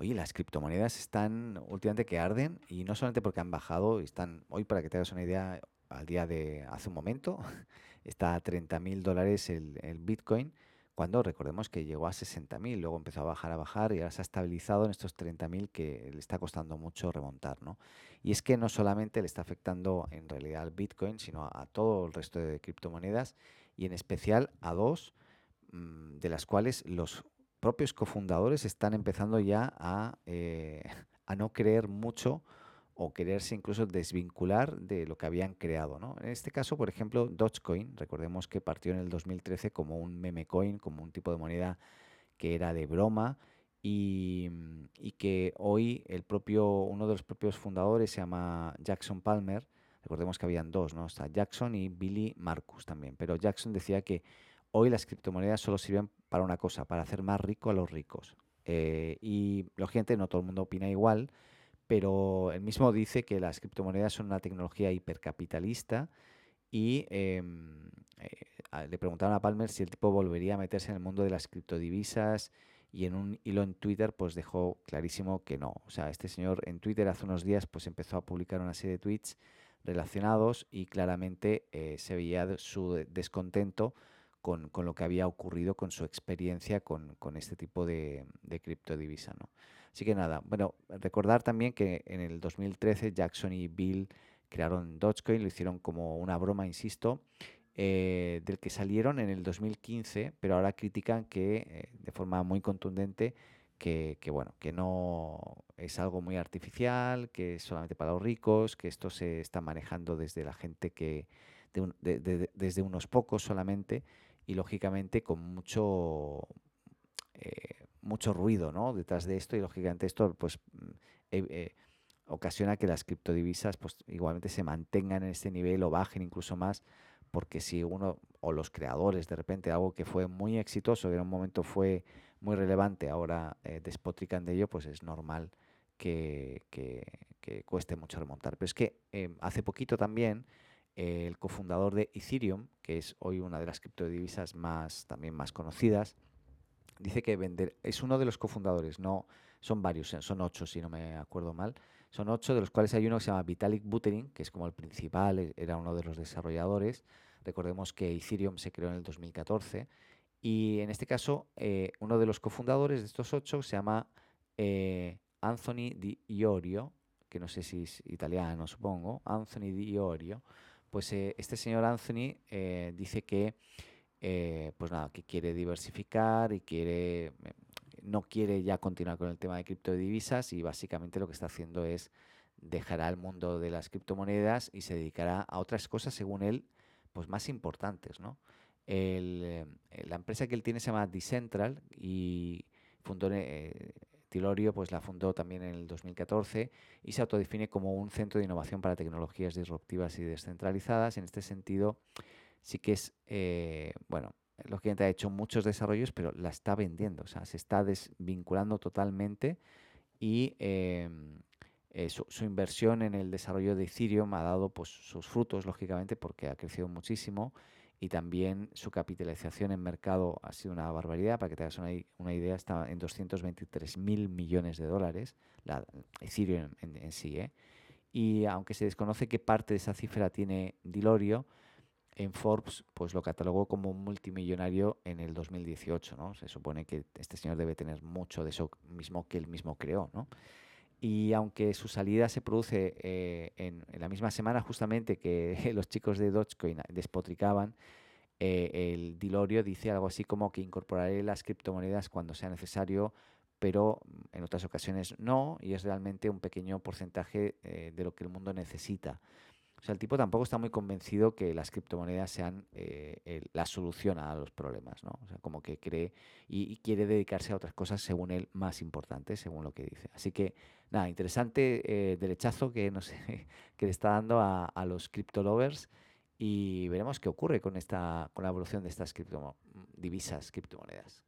Oye, las criptomonedas están últimamente que arden y no solamente porque han bajado, están, hoy para que te hagas una idea, al día de hace un momento, está a 30 mil dólares el, Bitcoin cuando recordemos que llegó a 60.000, luego empezó a bajar, a bajar y ahora se ha estabilizado en estos 30.000 que le está costando mucho remontar. ¿no? Y es que no solamente le está afectando en realidad al Bitcoin, sino a, todo el resto de criptomonedas y en especial a dos mm, de las cuales los propios cofundadores están empezando ya a, eh, a no creer mucho o quererse incluso desvincular de lo que habían creado. ¿no? En este caso, por ejemplo, Dogecoin, recordemos que partió en el 2013 como un meme coin, como un tipo de moneda que era de broma y, que hoy el propio, uno de los propios fundadores se llama Jackson Palmer, recordemos que habían dos, ¿no? Está Jackson y Billy Marcus también, pero Jackson decía que hoy las criptomonedas solo sirven para una cosa, para hacer más rico a los ricos. Eh, y lógicamente no todo el mundo opina igual, pero él mismo dice que las criptomonedas son una tecnología hipercapitalista y em, eh, le preguntaron a Palmer si el tipo volvería a meterse en el mundo de las criptodivisas y en un hilo en Twitter pues dejó clarísimo que no. O sea, este señor en Twitter hace unos días pues empezó a publicar una serie de tweets relacionados y claramente eh, se veía su descontento con, lo que había ocurrido con su experiencia con, este tipo de, de criptodivisa. ¿no? Así que nada, bueno, recordar también que en el 2013 Jackson y Bill crearon Dogecoin, lo hicieron como una broma, insisto, eh, del que salieron en el 2015, pero ahora critican que eh, de forma muy contundente que, bueno, que no es algo muy artificial, que es solamente para los ricos, que esto se está manejando desde la gente que, desde unos pocos solamente, y lógicamente con mucho, eh, mucho ruido ¿no? detrás de esto y lógicamente esto pues mm, eh, eh, ocasiona que las criptodivisas pues igualmente se mantengan en este nivel o bajen incluso más porque si uno o los creadores de repente algo que fue muy exitoso que en un momento fue muy relevante ahora despotrican de ello pues es normal que, cueste mucho remontar pero es que hace poquito también el cofundador de Ethereum, que es hoy una de las criptodivisas más, también más conocidas, dice que vender, es uno de los cofundadores, no son varios, eh, son ocho si no me acuerdo mal, son ocho de los cuales hay uno que se llama Vitalik Buterin, que es como el principal, e, era uno de los desarrolladores. Recordemos que Ethereum se creó en el 2014 y en este caso eh, uno de los cofundadores de estos ocho se llama eh, Anthony Di Iorio, que no sé si es italiano, supongo, Anthony Di Iorio, pues eh, este señor Anthony eh, dice que, eh, pues nada, que quiere diversificar y quiere, no quiere ya continuar con el tema de criptodivisas y básicamente lo que está haciendo es dejará el mundo de las criptomonedas y se dedicará a otras cosas, según él, pues más importantes, ¿no? la empresa que él tiene se llama Decentral y fundó Tilorio pues la fundó también en el 2014 y se autodefine como un centro de innovación para tecnologías disruptivas y descentralizadas. En este sentido, sí que es, eh, bueno, lógicamente ha hecho muchos desarrollos, pero la está vendiendo, o sea, se está desvinculando totalmente y em, eh, su, inversión en el desarrollo de Ethereum ha dado pues, sus frutos, lógicamente, porque ha crecido muchísimo y también su capitalización en mercado ha sido una barbaridad. Para que te hagas una, idea, está en 223 mil millones de dólares, la Ethereum en, sí. ¿eh? Y aunque se desconoce qué parte de esa cifra tiene Dilorio, en Forbes pues lo catalogó como un multimillonario en el 2018. ¿no? Se supone que este señor debe tener mucho de eso mismo que él mismo creó. ¿no? Y aunque su salida se produce eh, en, la misma semana justamente que los chicos de Dogecoin despotricaban, eh, el Dilorio dice algo así como que incorporaré las criptomonedas cuando sea necesario, pero en otras ocasiones no, y es realmente un pequeño porcentaje eh, de lo que el mundo necesita. O sea, el tipo tampoco está muy convencido que las criptomonedas sean eh, la solución a los problemas, ¿no? O sea, como que cree y, quiere dedicarse a otras cosas, según él, más importantes, según lo que dice. Así que, nada, interesante eh, derechazo que, no que le está dando a, a los crypto lovers y veremos qué ocurre con, esta, con la evolución de estas cripto, divisas, criptomonedas.